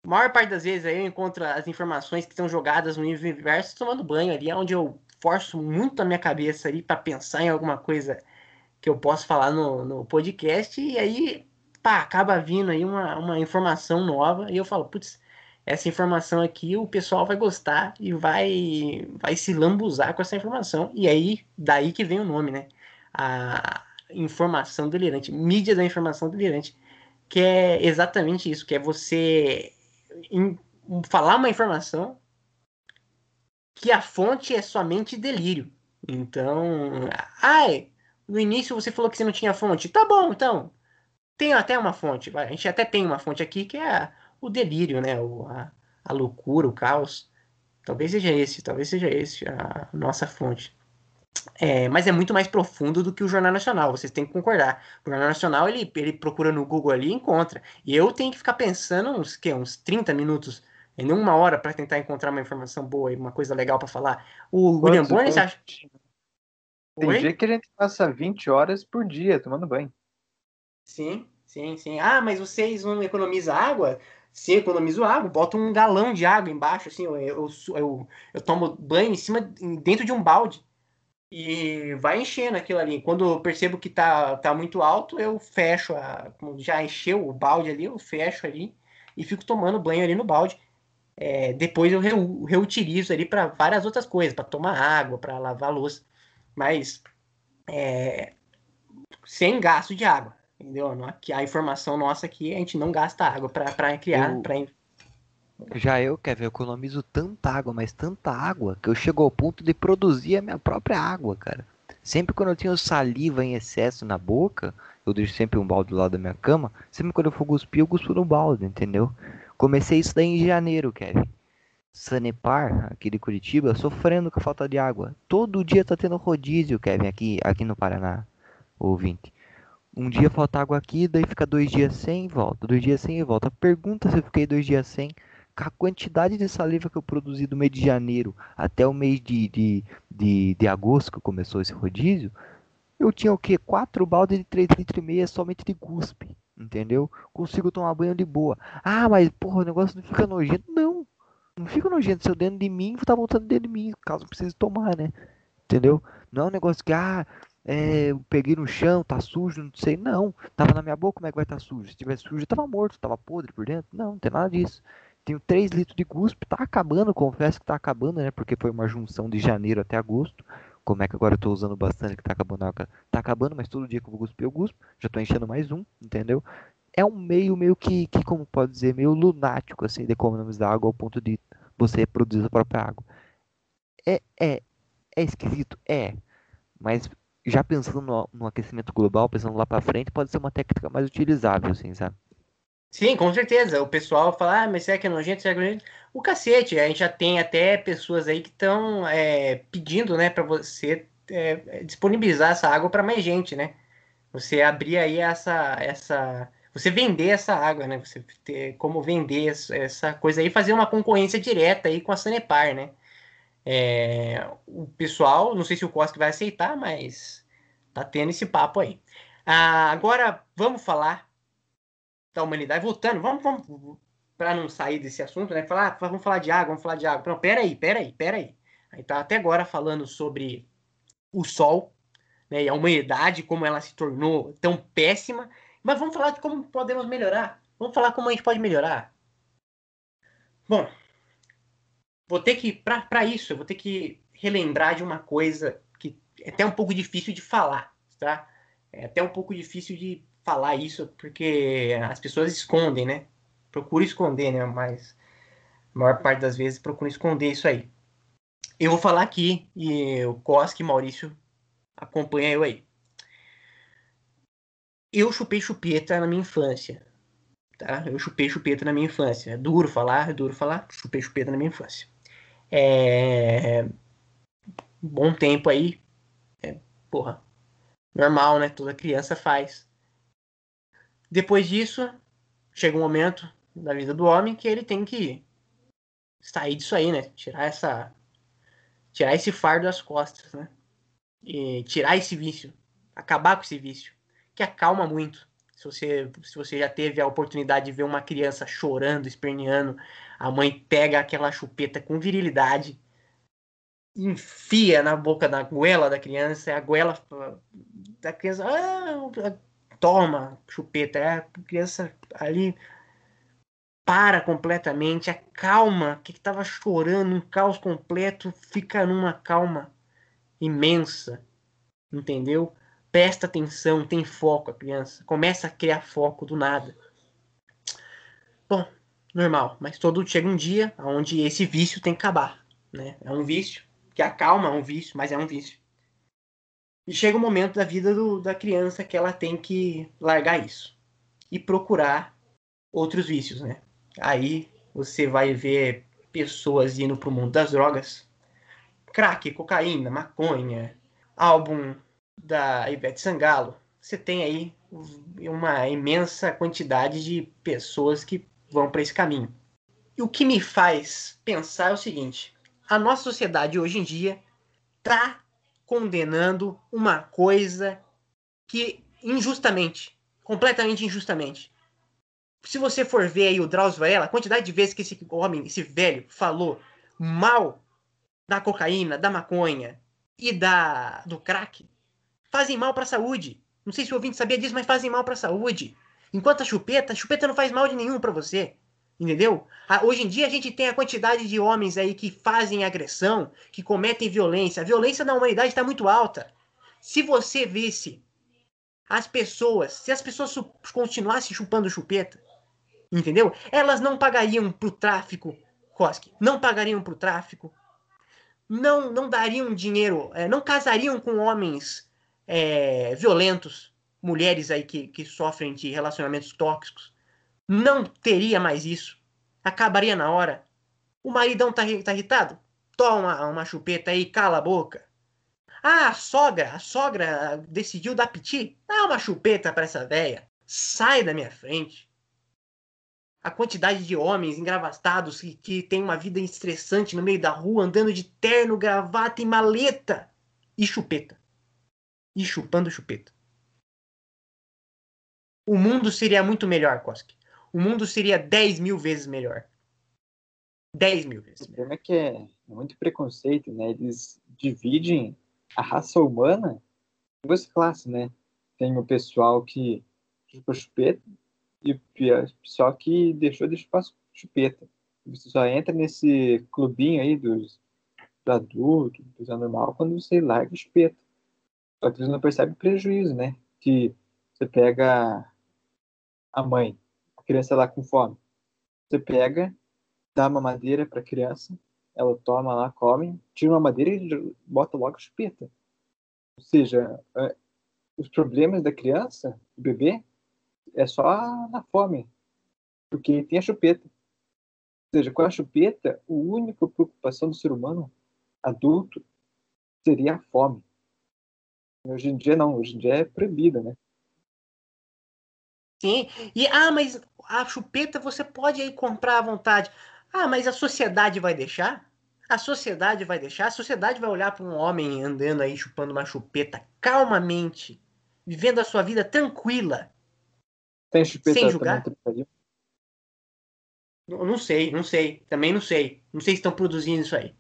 A maior parte das vezes aí eu encontro as informações que estão jogadas no universo tomando banho ali, é onde eu forço muito a minha cabeça ali para pensar em alguma coisa que eu posso falar no, no podcast e aí, pá, acaba vindo aí uma, uma informação nova e eu falo, putz, essa informação aqui, o pessoal vai gostar e vai, vai se lambuzar com essa informação. E aí, daí que vem o nome, né? A informação delirante, mídia da informação delirante, que é exatamente isso, que é você falar uma informação que a fonte é somente delírio. Então, ai, no início você falou que você não tinha fonte. Tá bom, então. Tem até uma fonte. A gente até tem uma fonte aqui que é o delírio, né? O, a, a loucura, o caos. Talvez seja esse, talvez seja esse a nossa fonte. É, mas é muito mais profundo do que o Jornal Nacional, vocês têm que concordar. O Jornal Nacional, ele, ele procura no Google ali e encontra. E eu tenho que ficar pensando uns, que, uns 30 minutos, em uma hora, para tentar encontrar uma informação boa e uma coisa legal para falar. O William Bonner, você acha... Tem Oi? dia que a gente passa 20 horas por dia tomando banho. Sim, sim, sim. Ah, mas vocês não economizam água? Se economizo água, boto um galão de água embaixo, assim, eu, eu, eu, eu, tomo banho em cima, dentro de um balde. E vai enchendo aquilo ali. Quando eu percebo que tá, tá muito alto, eu fecho, a, já encheu o balde ali, eu fecho ali e fico tomando banho ali no balde. É, depois eu reutilizo ali para várias outras coisas, para tomar água, para lavar louça. Mas é, sem gasto de água. Entendeu? A informação nossa aqui, a gente não gasta água para criar. Eu... Pra... Já eu, Kevin, eu economizo tanta água, mas tanta água, que eu chego ao ponto de produzir a minha própria água, cara. Sempre quando eu tenho saliva em excesso na boca, eu deixo sempre um balde do lado da minha cama. Sempre quando eu for cuspir, eu cuspo no balde, entendeu? Comecei isso daí em janeiro, Kevin. Sanepar, aqui de Curitiba, sofrendo com a falta de água. Todo dia tá tendo rodízio, Kevin, aqui, aqui no Paraná, ouvinte um dia falta água aqui, daí fica dois dias sem e volta, dois dias sem e volta. Pergunta se eu fiquei dois dias sem. Com a quantidade de saliva que eu produzi do mês de janeiro até o mês de, de, de, de agosto, que começou esse rodízio, eu tinha o quê? Quatro baldes de 3 litros somente de cuspe. Entendeu? Consigo tomar banho de boa. Ah, mas porra, o negócio não fica nojento. Não. Não fica nojento. Seu dentro de mim tá voltando dentro de mim, caso precise tomar, né? Entendeu? Não é um negócio que, ah, é, eu peguei no chão, tá sujo, não sei. Não. Tava na minha boca, como é que vai estar tá sujo? Se tivesse sujo, eu tava morto, tava podre por dentro. Não, não tem nada disso. Tenho 3 litros de cuspe, tá acabando, confesso que tá acabando, né? Porque foi uma junção de janeiro até agosto como é que agora eu tô usando bastante, que tá acabando, tá acabando, mas todo dia que eu vou cuspir, eu cuspo, já tô enchendo mais um, entendeu? É um meio, meio que, que como pode dizer, meio lunático, assim, de economizar água ao ponto de você produzir a própria água. É, é, é esquisito? É, mas já pensando no, no aquecimento global, pensando lá para frente, pode ser uma técnica mais utilizável, assim, sabe? Sim, com certeza. O pessoal fala, ah, mas será que é nojento? Será que é nojento? O cacete, a gente já tem até pessoas aí que estão é, pedindo, né, para você é, disponibilizar essa água para mais gente, né? Você abrir aí essa, essa, você vender essa água, né? Você ter como vender essa coisa aí, fazer uma concorrência direta aí com a Sanepar, né? É, o pessoal, não sei se o Costa vai aceitar, mas tá tendo esse papo aí. Ah, agora vamos falar da humanidade. Voltando, vamos, vamos para não sair desse assunto, né? Falar, ah, vamos falar de água, vamos falar de água. Não, pera aí, pera aí, pera aí. Aí tá até agora falando sobre o sol, né? E a humanidade, como ela se tornou tão péssima. Mas vamos falar de como podemos melhorar. Vamos falar como a gente pode melhorar. Bom, vou ter que, para isso, eu vou ter que relembrar de uma coisa é até um pouco difícil de falar, tá? É até um pouco difícil de falar isso porque as pessoas escondem, né? Procura esconder, né? Mas a maior parte das vezes procura esconder isso aí. Eu vou falar aqui e o Koski e Maurício acompanha eu aí. Eu chupei chupeta na minha infância. Tá? Eu chupei chupeta na minha infância. É duro falar, é duro falar. Chupei chupeta na minha infância. É... Bom tempo aí. Porra. Normal, né? Toda criança faz. Depois disso, chega um momento da vida do homem que ele tem que sair disso aí, né? Tirar essa tirar esse fardo das costas, né? E tirar esse vício, acabar com esse vício, que acalma muito. Se você, se você já teve a oportunidade de ver uma criança chorando, esperneando, a mãe pega aquela chupeta com virilidade, enfia na boca da goela da criança, a goela da criança ah, toma chupeta, é a criança ali para completamente, acalma, que estava chorando, um caos completo, fica numa calma imensa, entendeu? Presta atenção, tem foco a criança, começa a criar foco do nada. Bom, normal, mas todo chega um dia onde esse vício tem que acabar, né? É um vício que acalma, é um vício, mas é um vício. E chega um momento da vida do, da criança que ela tem que largar isso e procurar outros vícios, né? Aí você vai ver pessoas indo pro mundo das drogas, crack, cocaína, maconha, álbum da Ivete Sangalo. Você tem aí uma imensa quantidade de pessoas que vão para esse caminho. E o que me faz pensar é o seguinte: a nossa sociedade hoje em dia tá condenando uma coisa que injustamente, completamente injustamente. Se você for ver aí o Drauzio Varela, a quantidade de vezes que esse homem, esse velho, falou mal da cocaína, da maconha e da do crack, fazem mal para a saúde. Não sei se o ouvinte sabia disso, mas fazem mal para a saúde. Enquanto a chupeta, a chupeta não faz mal de nenhum para você. Entendeu? Hoje em dia a gente tem a quantidade de homens aí que fazem agressão, que cometem violência. A violência na humanidade está muito alta. Se você visse as pessoas, se as pessoas continuassem chupando chupeta, entendeu? Elas não pagariam pro tráfico, Koski, não pagariam pro tráfico, não, não dariam dinheiro, é, não casariam com homens é, violentos, mulheres aí que, que sofrem de relacionamentos tóxicos não teria mais isso. Acabaria na hora. O maridão tá, tá irritado? Toma uma chupeta aí, cala a boca. Ah, a sogra, a sogra decidiu dar piti? Dá uma chupeta para essa véia. Sai da minha frente. a quantidade de homens engravatados que, que tem uma vida estressante no meio da rua, andando de terno, gravata e maleta e chupeta. E chupando chupeta. O mundo seria muito melhor, Koski. O mundo seria 10 mil vezes melhor. 10 mil vezes. O problema é que é muito preconceito, né? Eles dividem a raça humana em duas classes, né? Tem o pessoal que chupa chupeta e o pessoal que deixou de chupar chupeta. Você só entra nesse clubinho aí dos, dos adultos, dos anormal, quando você larga chupeta. Só que eles não percebem prejuízo, né? Que você pega a mãe, criança lá com fome. Você pega, dá uma madeira para criança, ela toma lá, come, tira uma madeira e bota logo a chupeta. Ou seja, é, os problemas da criança, do bebê, é só na fome, porque tem a chupeta. Ou seja, com a chupeta, a única preocupação do ser humano adulto seria a fome. Hoje em dia não, hoje em dia é proibida, né? Sim. E ah, mas a chupeta você pode aí comprar à vontade. Ah, mas a sociedade vai deixar? A sociedade vai deixar? A sociedade vai olhar para um homem andando aí chupando uma chupeta calmamente, vivendo a sua vida tranquila. Tem chupeta sem julgar? Não, não sei, não sei. Também não sei. Não sei se estão produzindo isso aí.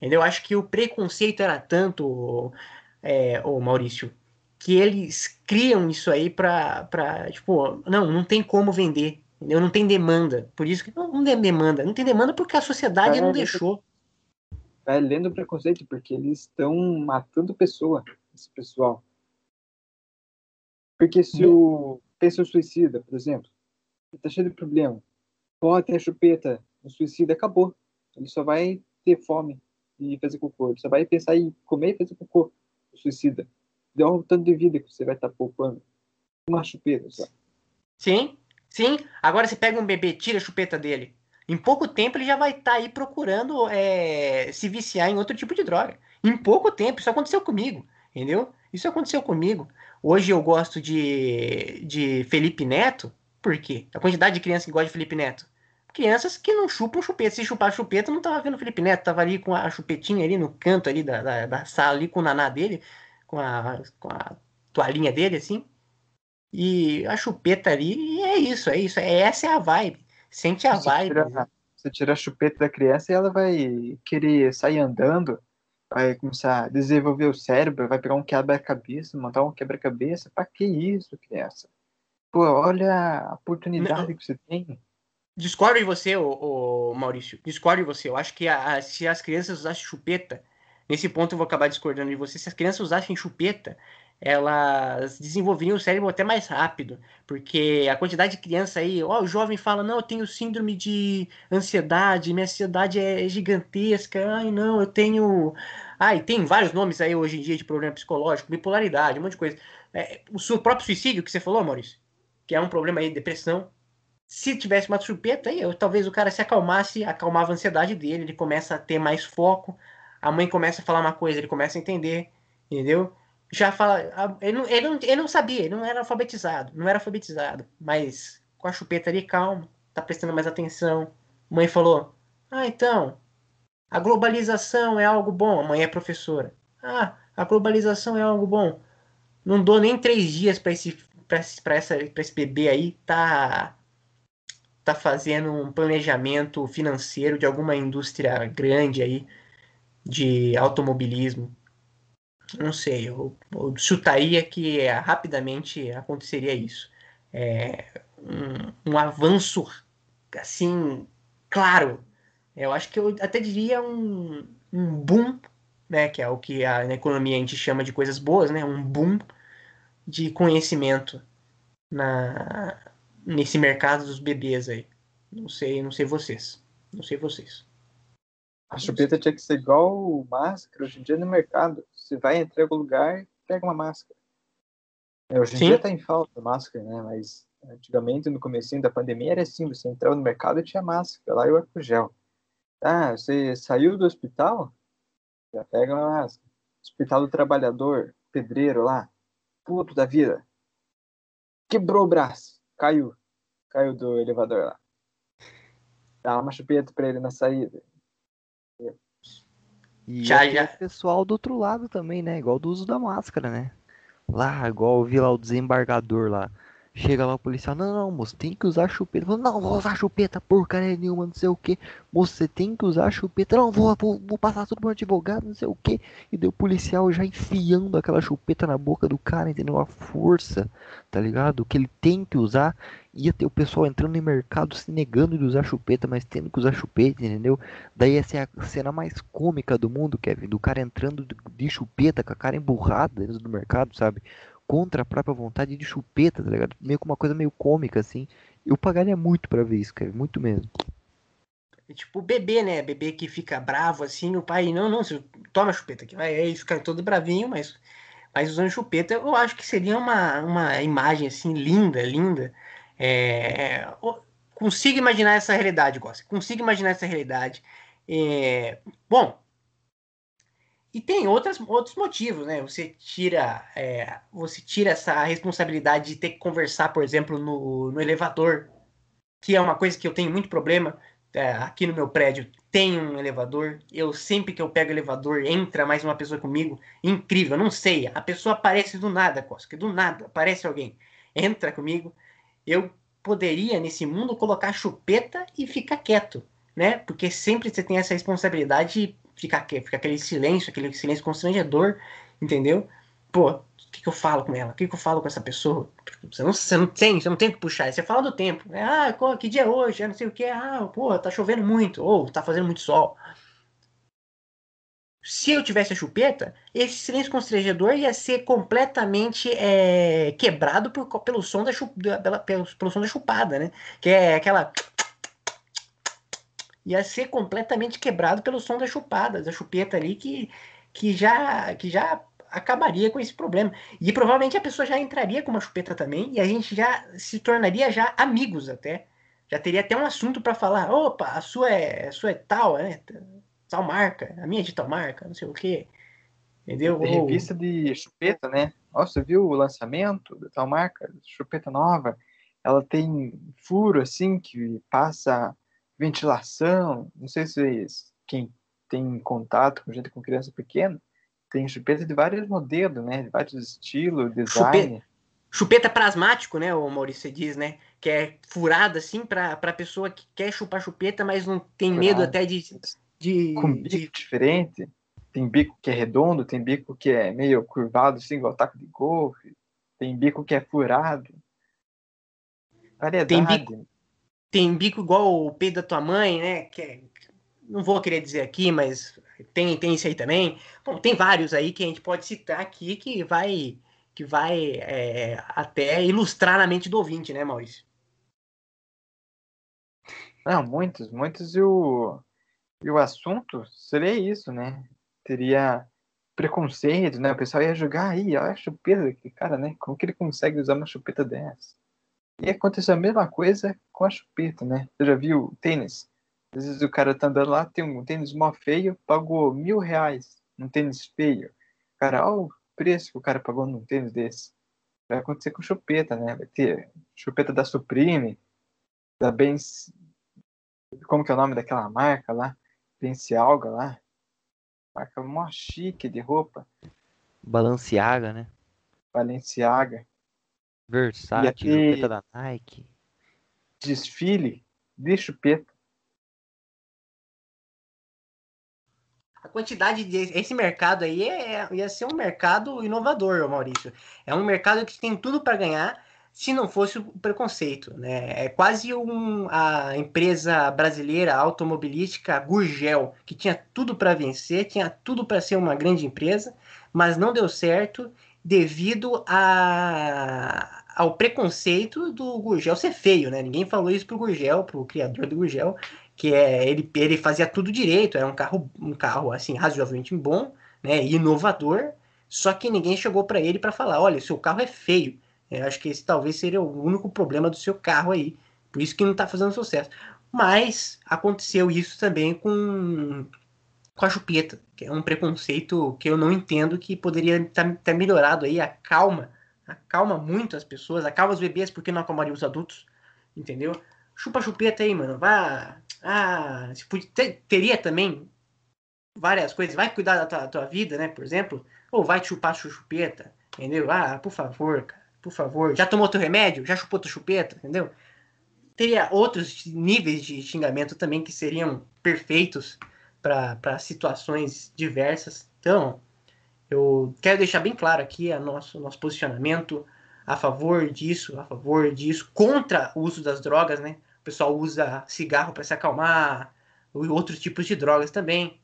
Entendeu? Acho que o preconceito era tanto, é, ô Maurício, que eles criam isso aí pra, pra tipo, não, não tem como vender. Entendeu? Não tem demanda. Por isso que não, não tem demanda. Não tem demanda porque a sociedade não deixou. Vai lendo o preconceito, porque eles estão matando pessoa, esse pessoal. Porque se o pessoa suicida, por exemplo, tá cheio de problema, ter a chupeta, o suicida acabou. Ele só vai ter fome e fazer cocô. Ele só vai pensar em comer e fazer cocô, o suicida. Deu um tanto de vida que você vai estar tá poupando. Uma chupeta só. Sim, sim. Agora você pega um bebê, tira a chupeta dele. Em pouco tempo ele já vai estar tá aí procurando é, se viciar em outro tipo de droga. Em pouco tempo, isso aconteceu comigo, entendeu? Isso aconteceu comigo. Hoje eu gosto de, de Felipe Neto, por quê? A quantidade de crianças que gostam de Felipe Neto. Crianças que não chupam chupeta. Se chupar chupeta, não tava vendo Felipe Neto, tava ali com a chupetinha ali no canto ali da, da, da sala, ali com o naná dele, com a, com a toalhinha dele, assim. E a chupeta ali, e é isso, é isso. É, essa é a vibe. Sente a você vibe. Tira, você tira a chupeta da criança e ela vai querer sair andando, vai começar a desenvolver o cérebro, vai pegar um quebra-cabeça, montar um quebra-cabeça. Pra que isso, criança? Pô, olha a oportunidade Não. que você tem. Discordo de você, ô, ô, Maurício. Discordo de você. Eu acho que a, se as crianças usassem chupeta, nesse ponto eu vou acabar discordando de você. Se as crianças usassem chupeta, elas desenvolveriam o cérebro até mais rápido, porque a quantidade de criança aí, ó, o jovem fala, não, eu tenho síndrome de ansiedade, minha ansiedade é gigantesca, ai não, eu tenho, ai, tem vários nomes aí hoje em dia de problema psicológico, bipolaridade, um monte de coisa. É, o próprio suicídio que você falou, Maurício, que é um problema aí, depressão, se tivesse uma chupeta aí, eu, talvez o cara se acalmasse, acalmava a ansiedade dele, ele começa a ter mais foco, a mãe começa a falar uma coisa, ele começa a entender, entendeu? já fala. Ele não, ele, não, ele não sabia, ele não era alfabetizado, não era alfabetizado, mas com a chupeta ali, calmo, tá prestando mais atenção. Mãe falou: Ah, então, a globalização é algo bom. A mãe é professora. Ah, a globalização é algo bom. Não dou nem três dias para esse, pra, essa, pra esse bebê aí tá, tá fazendo um planejamento financeiro de alguma indústria grande aí de automobilismo não sei, eu, eu chutaria que é, rapidamente aconteceria isso. É, um, um, avanço assim, claro. Eu acho que eu até diria um, um boom, né, que é o que a, na economia a gente chama de coisas boas, né, um boom de conhecimento na, nesse mercado dos bebês aí. Não sei, não sei vocês. Não sei vocês. A chupeta tinha que ser igual máscara hoje em dia no mercado. Você vai em algum lugar, pega uma máscara. É, hoje em Sim. dia tá em falta máscara, né? Mas antigamente, no começo da pandemia, era assim, você entrava no mercado e tinha máscara, lá e o álcool gel. Ah, você saiu do hospital? Já pega uma máscara. Hospital do Trabalhador, pedreiro lá, puto da vida. Quebrou o braço, caiu. Caiu do elevador lá. Dá uma chupeta pra ele na saída. E Já, já, o pessoal do outro lado também, né? Igual do uso da máscara, né? Lá, igual eu vi lá o desembargador lá. Chega lá o policial, não, não, moço, tem que usar chupeta. Fala, não, vou usar chupeta, porcaria nenhuma, não sei o que. Moço, você tem que usar chupeta. Não, vou, vou, vou passar tudo pro advogado, não sei o que. E deu o policial já enfiando aquela chupeta na boca do cara, entendeu? A força, tá ligado? Que ele tem que usar. Ia ter o pessoal entrando no mercado se negando de usar chupeta, mas tendo que usar chupeta, entendeu? Daí essa é a cena mais cômica do mundo, Kevin. Do cara entrando de chupeta, com a cara emburrada dentro do mercado, sabe? Contra a própria vontade de chupeta, tá ligado? Meio com uma coisa meio cômica, assim. Eu pagaria muito pra ver isso, Kevin. Muito mesmo. É tipo bebê, né? Bebê que fica bravo assim, o pai, não, não, toma chupeta aqui. Vai, aí fica todo bravinho, mas, mas usando chupeta, eu acho que seria uma, uma imagem assim, linda, linda. É, o- consigo imaginar essa realidade, Gosta. Consigo imaginar essa realidade. É, bom, e tem outras, outros motivos, né? Você tira, é, você tira essa responsabilidade de ter que conversar, por exemplo, no, no elevador, que é uma coisa que eu tenho muito problema. É, aqui no meu prédio tem um elevador. Eu sempre que eu pego o elevador, entra mais uma pessoa comigo. Incrível, não sei. A pessoa aparece do nada, Costa, do nada, aparece alguém. Entra comigo. Eu poderia, nesse mundo, colocar chupeta e ficar quieto, né? Porque sempre você tem essa responsabilidade quieto, fica aquele silêncio, aquele silêncio constrangedor, entendeu? Pô, o que, que eu falo com ela? O que, que eu falo com essa pessoa? Você não, você não tem, você não tem que puxar. Você fala do tempo. É, ah, que dia é hoje? É não sei o que. Ah, pô, tá chovendo muito. Ou tá fazendo muito sol. Se eu tivesse a chupeta, esse silêncio constrangedor ia ser completamente é, quebrado por- pelo, som da- pela- pelo, pelo som da chupada, né? Que é aquela. Ia ser completamente quebrado pelo som da chupada, da chupeta ali, que, que, já, que já acabaria com esse problema. E provavelmente a pessoa já entraria com uma chupeta também, e a gente já se tornaria já amigos até. Já teria até um assunto para falar. Opa, a sua é, a sua é tal, né? Tal marca, a minha é de tal marca, não sei o quê. Entendeu? Tem revista de chupeta, né? Nossa, viu o lançamento da tal marca? Chupeta nova. Ela tem furo, assim, que passa ventilação. Não sei se quem tem contato com gente com criança pequena, tem chupeta de vários modelos, né? De vários estilos, design. Chupeta prasmático, né, o Maurício você diz, né? Que é furada assim pra, pra pessoa que quer chupar chupeta, mas não tem medo Furada. até de. de, Com bico de- diferente. Tem bico que é redondo, tem bico que é meio curvado, assim, igual taco de golfe. Tem bico que é furado. Variedade. bico- tem bico igual o peito da tua mãe, né? Que é- não vou querer dizer aqui, mas tem, tem isso aí também. Bom, tem vários aí que a gente pode citar aqui que vai que vai é, até ilustrar na mente do ouvinte, né, Maurício? Não, muitos, muitos e o, e o assunto seria isso, né? Teria preconceito, né? O pessoal ia julgar aí, olha a chupeta daquele cara, né? Como que ele consegue usar uma chupeta dessa? E aconteceu a mesma coisa com a chupeta, né? Você já viu o tênis? Às vezes o cara tá andando lá, tem um tênis mó feio, pagou mil reais num tênis feio. Cara, olha o preço que o cara pagou num tênis desse. Vai acontecer com chupeta, né? Vai ter chupeta da Supreme, da Benz, como que é o nome daquela marca lá? Balenciaga lá. Marca mó chique de roupa. Balenciaga, né? Balenciaga. Versace, E chupeta da Nike. Desfile de chupeta. A quantidade de esse mercado aí é, ia ser um mercado inovador, Maurício. É um mercado que tem tudo para ganhar se não fosse o preconceito, né? É quase um, a empresa brasileira automobilística Gurgel, que tinha tudo para vencer, tinha tudo para ser uma grande empresa, mas não deu certo devido a, ao preconceito do Gurgel ser feio, né? Ninguém falou isso pro Gurgel, pro criador do Gurgel, que é ele, ele fazia tudo direito, era um carro um carro assim razoavelmente bom, né, inovador, só que ninguém chegou para ele para falar, olha, seu carro é feio. Eu acho que esse talvez seria o único problema do seu carro aí, por isso que não está fazendo sucesso. Mas aconteceu isso também com com a chupeta, que é um preconceito que eu não entendo que poderia estar tá, melhorado aí, acalma, acalma muito as pessoas, acalma os bebês porque não acalmaria os adultos, entendeu? Chupa chupeta aí, mano, vá Ah, tipo, ter, teria também várias coisas. Vai cuidar da tua, tua, vida, né? Por exemplo. Ou vai chupar chupeta, entendeu? Ah, por favor, cara. Por favor. Já tomou teu remédio? Já chupou tua chupeta, entendeu? Teria outros níveis de xingamento também que seriam perfeitos para situações diversas. Então, eu quero deixar bem claro aqui a nosso, nosso posicionamento a favor disso, a favor disso, contra o uso das drogas, né? O pessoal usa cigarro para se acalmar, outros tipos de drogas também.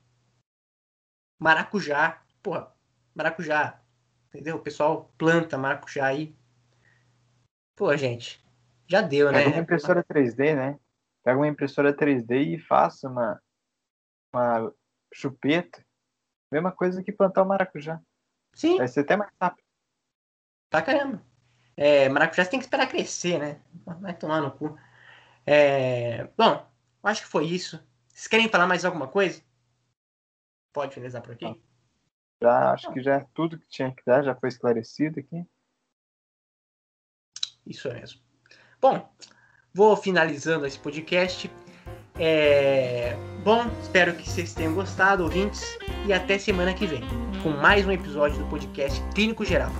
Maracujá, porra, maracujá, entendeu? O pessoal planta maracujá aí. Pô, gente, já deu, Pega né? Pega uma impressora 3D, né? Pega uma impressora 3D e faça uma, uma chupeta. Mesma coisa que plantar o maracujá. Sim. Vai ser até mais rápido. Tá caramba. É, maracujá você tem que esperar crescer, né? Vai tomar no cu. É, bom, acho que foi isso. Vocês querem falar mais alguma coisa? Pode finalizar por aqui? Já, acho que já é tudo que tinha que dar, já foi esclarecido aqui. Isso mesmo. Bom, vou finalizando esse podcast. É... Bom, espero que vocês tenham gostado, ouvintes, e até semana que vem, com mais um episódio do podcast Clínico Geral.